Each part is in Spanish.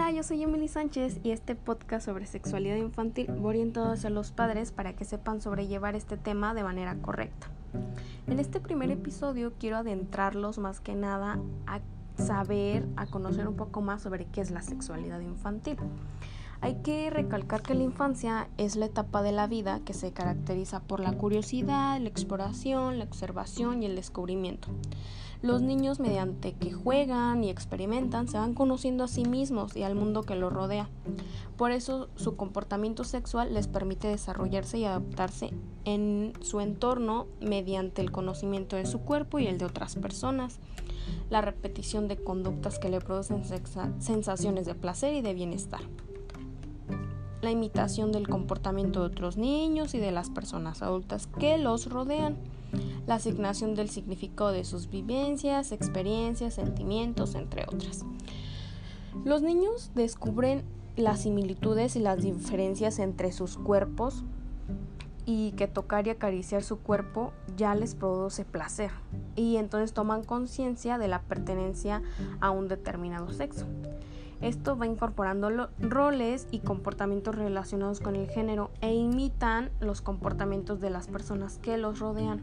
Hola, yo soy Emily Sánchez y este podcast sobre sexualidad infantil va orientado hacia los padres para que sepan sobrellevar este tema de manera correcta. En este primer episodio quiero adentrarlos más que nada a saber, a conocer un poco más sobre qué es la sexualidad infantil. Hay que recalcar que la infancia es la etapa de la vida que se caracteriza por la curiosidad, la exploración, la observación y el descubrimiento. Los niños mediante que juegan y experimentan se van conociendo a sí mismos y al mundo que los rodea. Por eso su comportamiento sexual les permite desarrollarse y adaptarse en su entorno mediante el conocimiento de su cuerpo y el de otras personas, la repetición de conductas que le producen sensaciones de placer y de bienestar la imitación del comportamiento de otros niños y de las personas adultas que los rodean, la asignación del significado de sus vivencias, experiencias, sentimientos, entre otras. Los niños descubren las similitudes y las diferencias entre sus cuerpos y que tocar y acariciar su cuerpo ya les produce placer y entonces toman conciencia de la pertenencia a un determinado sexo. Esto va incorporando roles y comportamientos relacionados con el género e imitan los comportamientos de las personas que los rodean.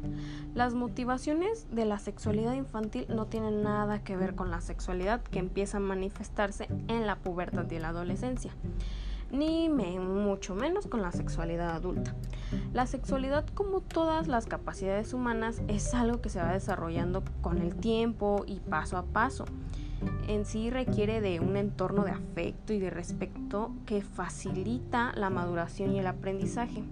Las motivaciones de la sexualidad infantil no tienen nada que ver con la sexualidad que empieza a manifestarse en la pubertad y la adolescencia ni mucho menos con la sexualidad adulta. La sexualidad, como todas las capacidades humanas, es algo que se va desarrollando con el tiempo y paso a paso en sí requiere de un entorno de afecto y de respeto que facilita la maduración y el aprendizaje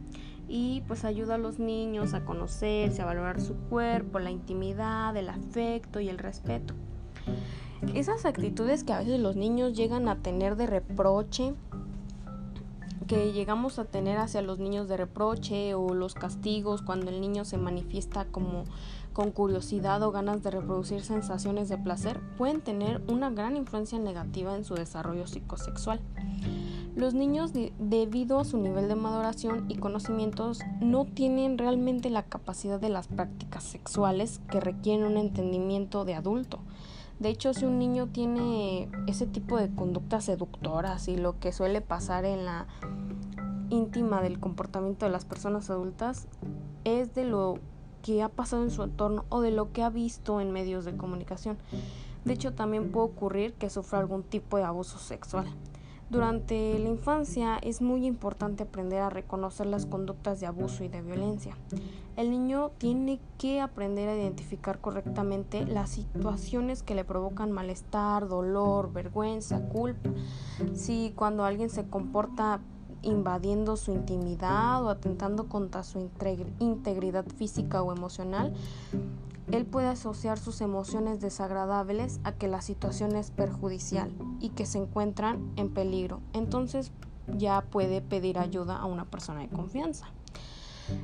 y pues ayuda a los niños a conocerse, a valorar su cuerpo, la intimidad, el afecto y el respeto. Esas actitudes que a veces los niños llegan a tener de reproche, que llegamos a tener hacia los niños de reproche o los castigos cuando el niño se manifiesta como con curiosidad o ganas de reproducir sensaciones de placer pueden tener una gran influencia negativa en su desarrollo psicosexual. Los niños, debido a su nivel de maduración y conocimientos, no tienen realmente la capacidad de las prácticas sexuales que requieren un entendimiento de adulto. De hecho, si un niño tiene ese tipo de conductas seductoras y lo que suele pasar en la íntima del comportamiento de las personas adultas, es de lo que ha pasado en su entorno o de lo que ha visto en medios de comunicación. De hecho, también puede ocurrir que sufra algún tipo de abuso sexual. Durante la infancia es muy importante aprender a reconocer las conductas de abuso y de violencia. El niño tiene que aprender a identificar correctamente las situaciones que le provocan malestar, dolor, vergüenza, culpa. Si cuando alguien se comporta invadiendo su intimidad o atentando contra su integridad física o emocional, él puede asociar sus emociones desagradables a que la situación es perjudicial y que se encuentran en peligro. Entonces ya puede pedir ayuda a una persona de confianza.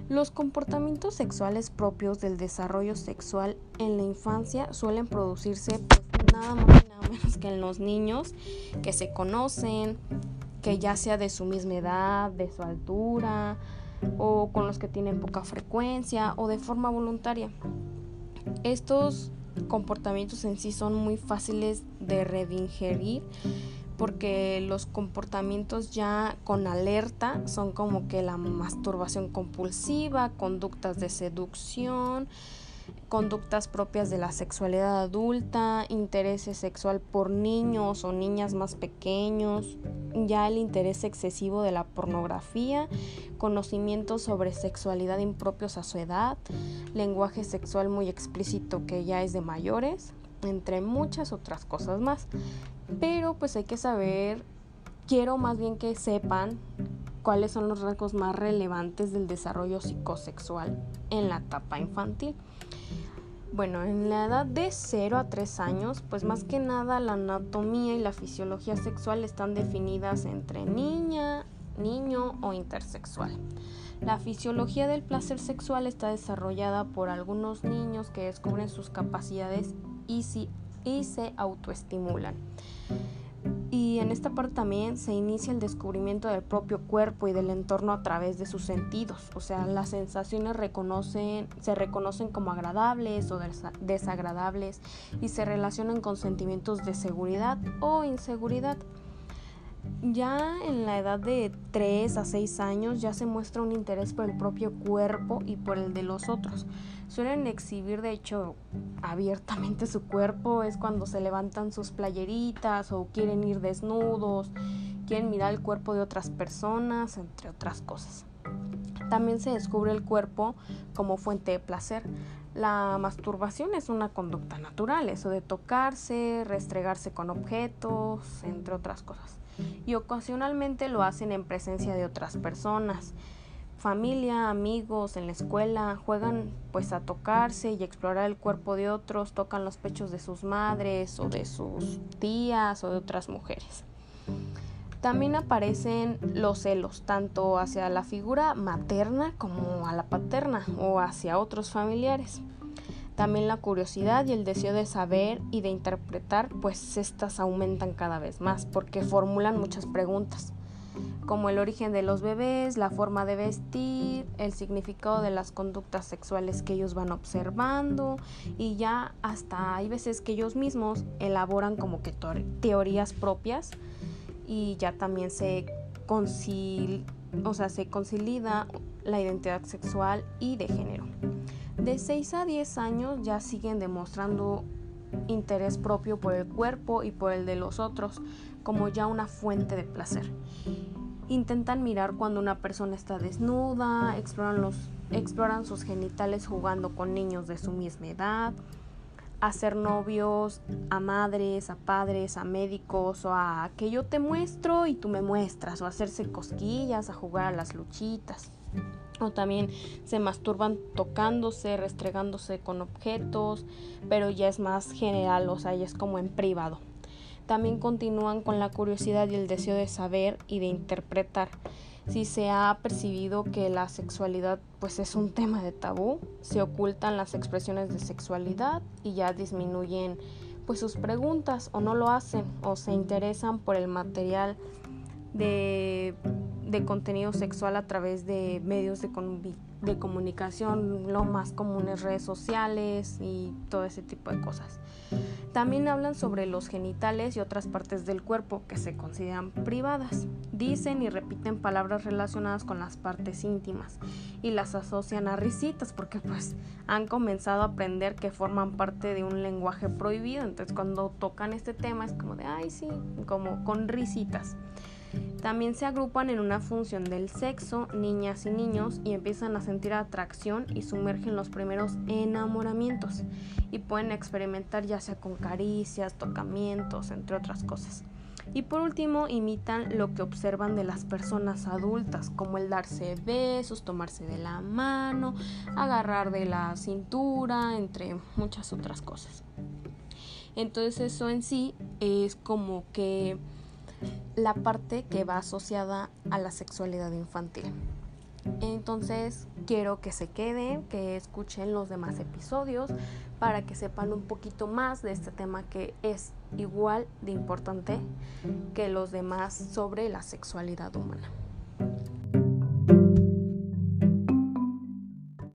Los comportamientos sexuales propios del desarrollo sexual en la infancia suelen producirse pues, nada más y nada menos que en los niños que se conocen, que ya sea de su misma edad, de su altura, o con los que tienen poca frecuencia o de forma voluntaria. Estos comportamientos en sí son muy fáciles de redingerir porque los comportamientos ya con alerta son como que la masturbación compulsiva, conductas de seducción, conductas propias de la sexualidad adulta, interés sexual por niños o niñas más pequeños, ya el interés excesivo de la pornografía, conocimientos sobre sexualidad impropios a su edad, lenguaje sexual muy explícito que ya es de mayores, entre muchas otras cosas más. Pero pues hay que saber, quiero más bien que sepan cuáles son los rasgos más relevantes del desarrollo psicosexual en la etapa infantil. Bueno, en la edad de 0 a 3 años, pues más que nada la anatomía y la fisiología sexual están definidas entre niña, niño o intersexual. La fisiología del placer sexual está desarrollada por algunos niños que descubren sus capacidades y, y se autoestimulan. Y en esta parte también se inicia el descubrimiento del propio cuerpo y del entorno a través de sus sentidos. O sea, las sensaciones reconocen, se reconocen como agradables o desagradables y se relacionan con sentimientos de seguridad o inseguridad. Ya en la edad de 3 a 6 años ya se muestra un interés por el propio cuerpo y por el de los otros. Suelen exhibir de hecho abiertamente su cuerpo, es cuando se levantan sus playeritas o quieren ir desnudos, quieren mirar el cuerpo de otras personas, entre otras cosas. También se descubre el cuerpo como fuente de placer. La masturbación es una conducta natural, eso de tocarse, restregarse con objetos, entre otras cosas. Y ocasionalmente lo hacen en presencia de otras personas. Familia, amigos, en la escuela, juegan pues a tocarse y explorar el cuerpo de otros, tocan los pechos de sus madres o de sus tías o de otras mujeres. También aparecen los celos, tanto hacia la figura materna como a la paterna o hacia otros familiares. También la curiosidad y el deseo de saber y de interpretar, pues estas aumentan cada vez más porque formulan muchas preguntas, como el origen de los bebés, la forma de vestir, el significado de las conductas sexuales que ellos van observando y ya hasta hay veces que ellos mismos elaboran como que teorías propias y ya también se, o sea, se consolida la identidad sexual y de género. De 6 a 10 años ya siguen demostrando interés propio por el cuerpo y por el de los otros como ya una fuente de placer. Intentan mirar cuando una persona está desnuda, exploran, exploran sus genitales jugando con niños de su misma edad, hacer novios a madres, a padres, a médicos o a que yo te muestro y tú me muestras o hacerse cosquillas, a jugar a las luchitas. O también se masturban tocándose, restregándose con objetos, pero ya es más general, o sea, ya es como en privado. También continúan con la curiosidad y el deseo de saber y de interpretar si se ha percibido que la sexualidad pues es un tema de tabú, se ocultan las expresiones de sexualidad y ya disminuyen pues sus preguntas o no lo hacen o se interesan por el material de, de contenido sexual a través de medios de, de comunicación, lo más comunes redes sociales y todo ese tipo de cosas. También hablan sobre los genitales y otras partes del cuerpo que se consideran privadas. Dicen y repiten palabras relacionadas con las partes íntimas y las asocian a risitas porque pues han comenzado a aprender que forman parte de un lenguaje prohibido. Entonces cuando tocan este tema es como de, ay sí, como con risitas. También se agrupan en una función del sexo, niñas y niños, y empiezan a sentir atracción y sumergen los primeros enamoramientos y pueden experimentar ya sea con caricias, tocamientos, entre otras cosas. Y por último, imitan lo que observan de las personas adultas, como el darse besos, tomarse de la mano, agarrar de la cintura, entre muchas otras cosas. Entonces eso en sí es como que la parte que va asociada a la sexualidad infantil. Entonces quiero que se queden, que escuchen los demás episodios para que sepan un poquito más de este tema que es igual de importante que los demás sobre la sexualidad humana.